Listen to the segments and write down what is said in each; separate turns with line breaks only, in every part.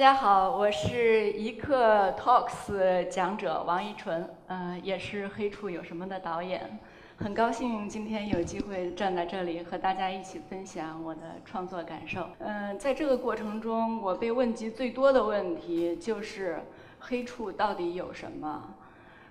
大家好，我是一刻 Talks 讲者王一纯，嗯、也是《黑处有什么》的导演。很高兴今天有机会站在这里和大家一起分享我的创作感受。嗯、在这个过程中，我被问及最多的问题就是黑处到底有什么？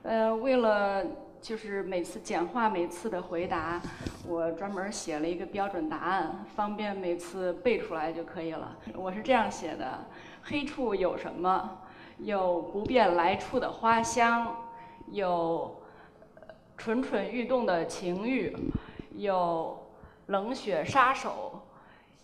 呃，为了就是每次简化每次的回答，我专门写了一个标准答案，方便每次背出来就可以了。我是这样写的：黑处有什么？有不变来处的花香，有蠢蠢欲动的情欲，有冷血杀手，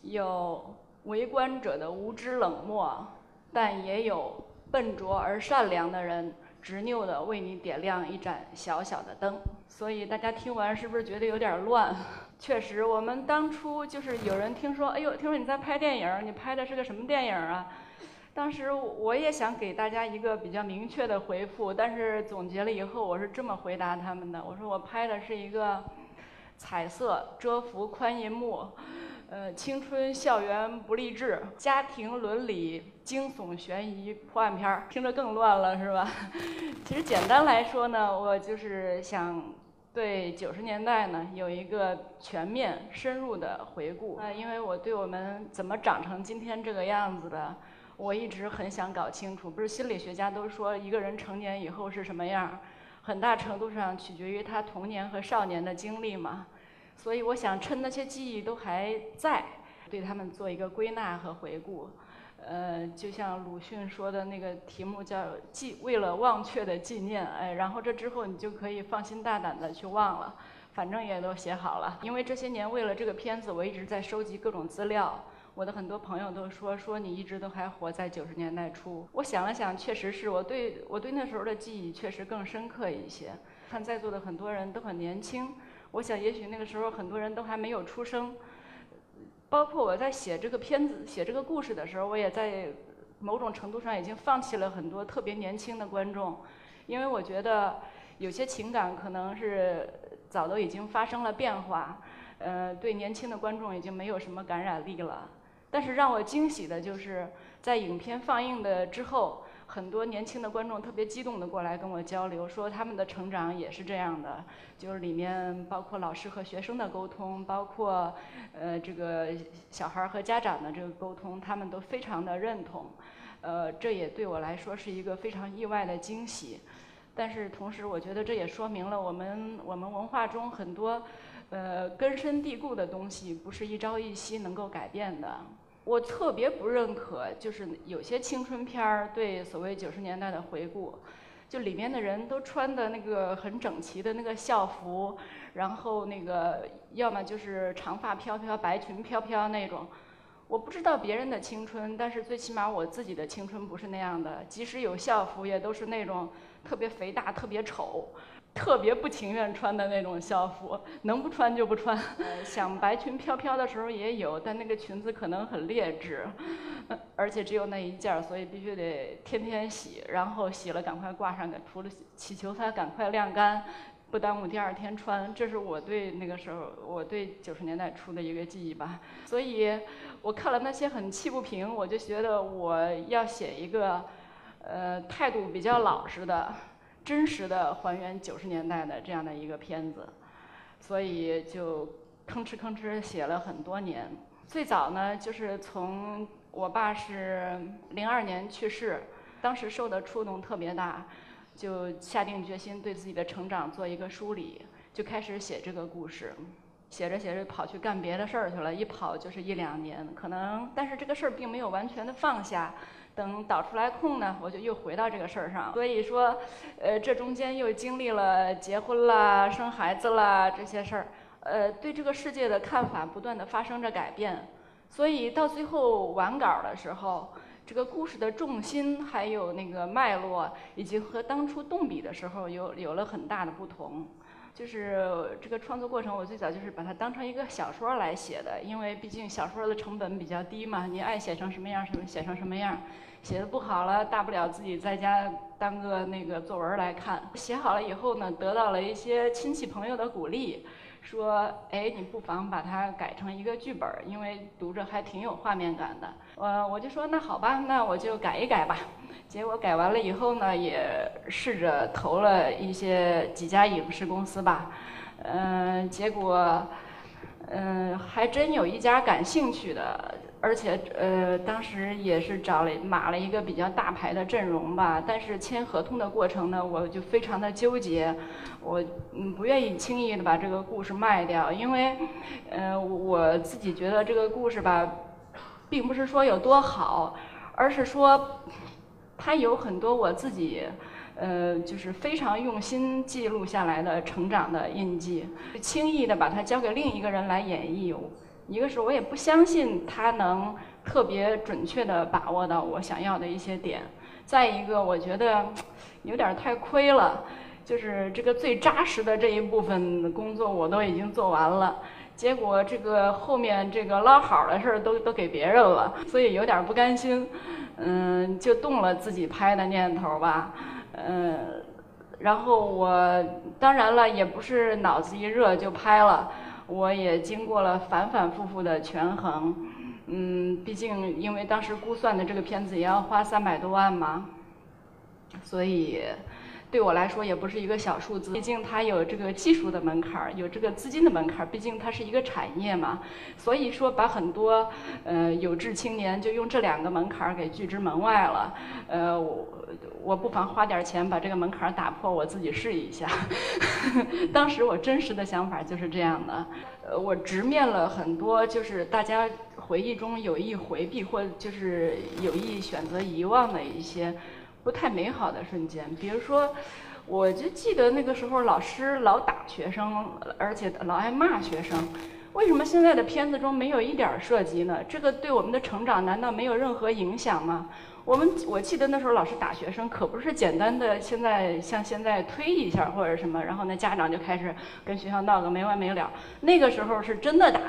有围观者的无知冷漠，但也有笨拙而善良的人。执拗地为你点亮一盏小小的灯，所以大家听完是不是觉得有点乱？确实，我们当初就是有人听说，哎呦，听说你在拍电影，你拍的是个什么电影啊？当时我也想给大家一个比较明确的回复，但是总结了以后，我是这么回答他们的：我说我拍的是一个彩色遮幅宽银幕。呃，青春校园不励志，家庭伦理惊悚悬疑破案片儿，听着更乱了是吧？其实简单来说呢，我就是想对九十年代呢有一个全面深入的回顾。呃，因为我对我们怎么长成今天这个样子的，我一直很想搞清楚。不是心理学家都说一个人成年以后是什么样，很大程度上取决于他童年和少年的经历嘛。所以我想趁那些记忆都还在，对他们做一个归纳和回顾。呃，就像鲁迅说的那个题目叫“纪为了忘却的纪念”，哎，然后这之后你就可以放心大胆的去忘了，反正也都写好了。因为这些年为了这个片子，我一直在收集各种资料。我的很多朋友都说说你一直都还活在九十年代初。我想了想，确实是我对我对那时候的记忆确实更深刻一些。看在座的很多人都很年轻。我想，也许那个时候很多人都还没有出生，包括我在写这个片子、写这个故事的时候，我也在某种程度上已经放弃了很多特别年轻的观众，因为我觉得有些情感可能是早都已经发生了变化，呃，对年轻的观众已经没有什么感染力了。但是让我惊喜的就是，在影片放映的之后。很多年轻的观众特别激动地过来跟我交流，说他们的成长也是这样的，就是里面包括老师和学生的沟通，包括呃这个小孩和家长的这个沟通，他们都非常的认同，呃这也对我来说是一个非常意外的惊喜，但是同时我觉得这也说明了我们我们文化中很多呃根深蒂固的东西不是一朝一夕能够改变的。我特别不认可，就是有些青春片儿对所谓九十年代的回顾，就里面的人都穿的那个很整齐的那个校服，然后那个要么就是长发飘飘、白裙飘飘那种。我不知道别人的青春，但是最起码我自己的青春不是那样的。即使有校服，也都是那种特别肥大、特别丑。特别不情愿穿的那种校服，能不穿就不穿。想白裙飘飘的时候也有，但那个裙子可能很劣质，而且只有那一件儿，所以必须得天天洗，然后洗了赶快挂上，除了祈求它赶快晾干，不耽误第二天穿。这是我对那个时候，我对九十年代初的一个记忆吧。所以我看了那些很气不平，我就觉得我要写一个，呃，态度比较老实的。真实的还原九十年代的这样的一个片子，所以就吭哧吭哧写了很多年。最早呢，就是从我爸是零二年去世，当时受的触动特别大，就下定决心对自己的成长做一个梳理，就开始写这个故事。写着写着跑去干别的事儿去了，一跑就是一两年，可能但是这个事儿并没有完全的放下。等倒出来空呢，我就又回到这个事儿上。所以说，呃，这中间又经历了结婚啦、生孩子啦这些事儿，呃，对这个世界的看法不断的发生着改变。所以到最后完稿的时候，这个故事的重心还有那个脉络，已经和当初动笔的时候有有了很大的不同。就是这个创作过程，我最早就是把它当成一个小说来写的，因为毕竟小说的成本比较低嘛，你爱写成什么样什么写成什么样，写的不好了，大不了自己在家当个那个作文来看。写好了以后呢，得到了一些亲戚朋友的鼓励，说，哎，你不妨把它改成一个剧本，因为读着还挺有画面感的。呃，我就说那好吧，那我就改一改吧。结果改完了以后呢，也试着投了一些几家影视公司吧。嗯，结果，嗯，还真有一家感兴趣的。而且，呃，当时也是找了码了一个比较大牌的阵容吧，但是签合同的过程呢，我就非常的纠结，我嗯不愿意轻易的把这个故事卖掉，因为，呃，我自己觉得这个故事吧，并不是说有多好，而是说，它有很多我自己，呃，就是非常用心记录下来的成长的印记，轻易的把它交给另一个人来演绎。一个是我也不相信他能特别准确的把握到我想要的一些点，再一个我觉得有点太亏了，就是这个最扎实的这一部分工作我都已经做完了，结果这个后面这个捞好的事儿都都给别人了，所以有点不甘心，嗯，就动了自己拍的念头吧，嗯，然后我当然了也不是脑子一热就拍了。我也经过了反反复复的权衡，嗯，毕竟因为当时估算的这个片子也要花三百多万嘛，所以。对我来说也不是一个小数字，毕竟它有这个技术的门槛儿，有这个资金的门槛儿，毕竟它是一个产业嘛。所以说把很多呃有志青年就用这两个门槛儿给拒之门外了。呃，我我不妨花点钱把这个门槛打破，我自己试一下。当时我真实的想法就是这样的。呃，我直面了很多就是大家回忆中有意回避或就是有意选择遗忘的一些。不太美好的瞬间，比如说，我就记得那个时候老师老打学生，而且老爱骂学生。为什么现在的片子中没有一点涉及呢？这个对我们的成长难道没有任何影响吗？我们我记得那时候老师打学生，可不是简单的现在像现在推一下或者什么，然后那家长就开始跟学校闹个没完没了。那个时候是真的打，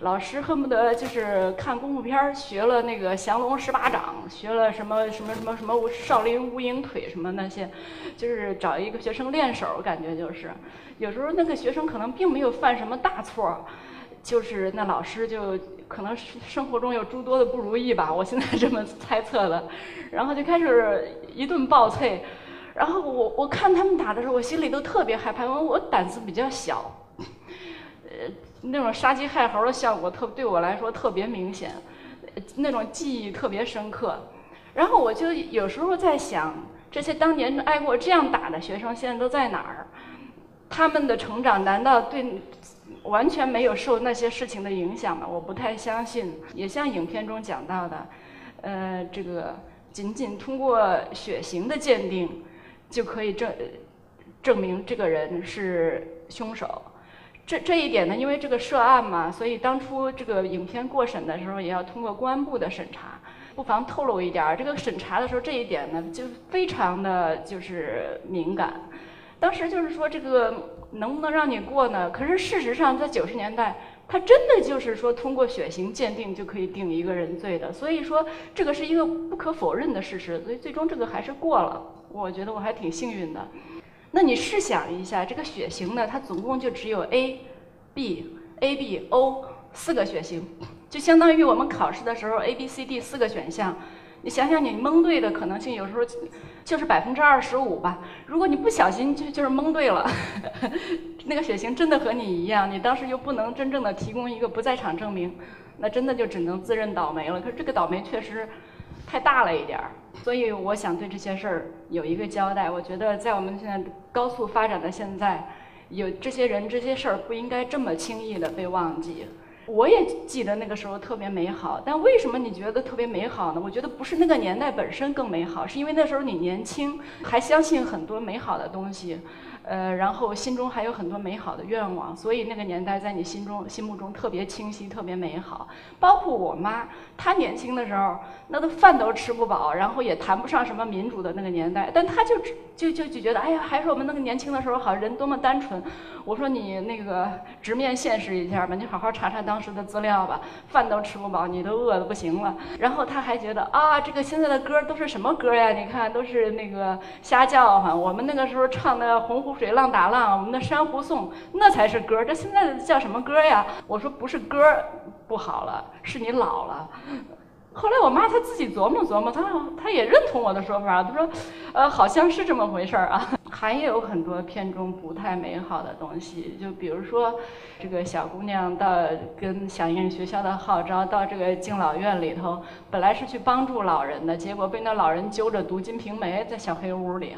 老师恨不得就是看功夫片儿学了那个降龙十八掌，学了什么什么什么什么少林无影腿什么那些，就是找一个学生练手，感觉就是，有时候那个学生可能并没有犯什么大错。就是那老师就可能生活中有诸多的不如意吧，我现在这么猜测的，然后就开始一顿暴啐，然后我我看他们打的时候，我心里都特别害怕，因为我胆子比较小，呃，那种杀鸡害猴的效果特对我来说特别明显，那种记忆特别深刻，然后我就有时候在想，这些当年挨过这样打的学生现在都在哪儿？他们的成长难道对？完全没有受那些事情的影响吗？我不太相信。也像影片中讲到的，呃，这个仅仅通过血型的鉴定就可以证证明这个人是凶手。这这一点呢，因为这个涉案嘛，所以当初这个影片过审的时候也要通过公安部的审查。不妨透露一点，这个审查的时候这一点呢，就非常的就是敏感。当时就是说这个。能不能让你过呢？可是事实上，在九十年代，他真的就是说通过血型鉴定就可以定一个人罪的。所以说，这个是一个不可否认的事实。所以最终这个还是过了。我觉得我还挺幸运的。那你试想一下，这个血型呢，它总共就只有 A、B、A、B、O 四个血型，就相当于我们考试的时候 A、B、C、D 四个选项。你想想，你蒙对的可能性有时候就是百分之二十五吧。如果你不小心就就是蒙对了，那个血型真的和你一样，你当时又不能真正的提供一个不在场证明，那真的就只能自认倒霉了。可是这个倒霉确实太大了一点儿，所以我想对这些事儿有一个交代。我觉得在我们现在高速发展的现在，有这些人这些事儿不应该这么轻易的被忘记。我也记得那个时候特别美好，但为什么你觉得特别美好呢？我觉得不是那个年代本身更美好，是因为那时候你年轻，还相信很多美好的东西。呃，然后心中还有很多美好的愿望，所以那个年代在你心中、心目中特别清晰、特别美好。包括我妈，她年轻的时候，那都饭都吃不饱，然后也谈不上什么民主的那个年代，但她就就就就觉得，哎呀，还是我们那个年轻的时候好，人多么单纯。我说你那个直面现实一下吧，你好好查查当时的资料吧，饭都吃不饱，你都饿得不行了。然后她还觉得啊，这个现在的歌都是什么歌呀？你看都是那个瞎叫唤，我们那个时候唱的《洪湖》。水浪打浪，我们的珊瑚颂，那才是歌。这现在叫什么歌呀？我说不是歌不好了，是你老了。后来我妈她自己琢磨琢磨，她她也认同我的说法，她说，呃，好像是这么回事儿啊。还有很多片中不太美好的东西，就比如说，这个小姑娘到跟响应学校的号召，到这个敬老院里头，本来是去帮助老人的，结果被那老人揪着读《金瓶梅》在小黑屋里，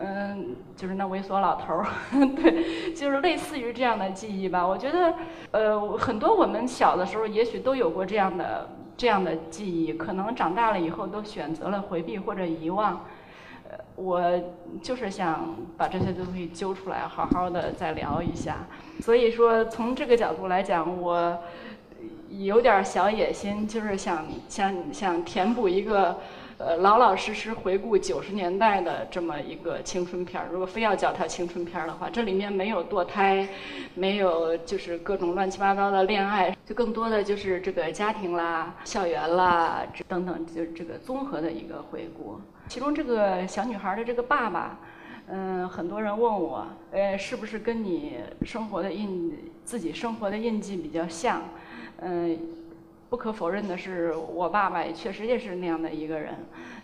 嗯，就是那猥琐老头儿，对，就是类似于这样的记忆吧。我觉得，呃，很多我们小的时候也许都有过这样的这样的记忆，可能长大了以后都选择了回避或者遗忘。呃我就是想把这些东西揪出来，好好的再聊一下。所以说，从这个角度来讲，我有点小野心，就是想想想填补一个呃老老实实回顾九十年代的这么一个青春片儿。如果非要叫它青春片儿的话，这里面没有堕胎，没有就是各种乱七八糟的恋爱，就更多的就是这个家庭啦、校园啦等等，就这个综合的一个回顾。其中这个小女孩的这个爸爸，嗯，很多人问我，呃，是不是跟你生活的印自己生活的印记比较像？嗯，不可否认的是，我爸爸也确实也是那样的一个人，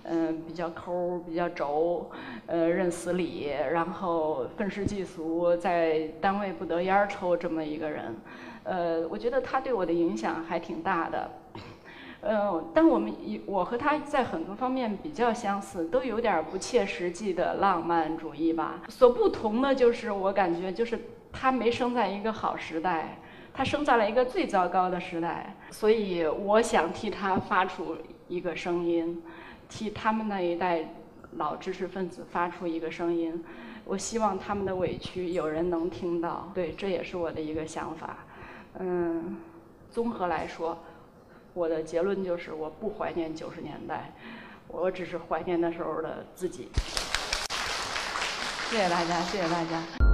嗯，比较抠，比较轴，呃，认死理，然后愤世嫉俗，在单位不得烟儿抽这么一个人，呃，我觉得他对我的影响还挺大的。呃，但我们一我和他在很多方面比较相似，都有点不切实际的浪漫主义吧。所不同的就是，我感觉就是他没生在一个好时代，他生在了一个最糟糕的时代。所以我想替他发出一个声音，替他们那一代老知识分子发出一个声音。我希望他们的委屈有人能听到。对，这也是我的一个想法。嗯，综合来说。我的结论就是，我不怀念九十年代，我只是怀念那时候的自己。谢谢大家，谢谢大家。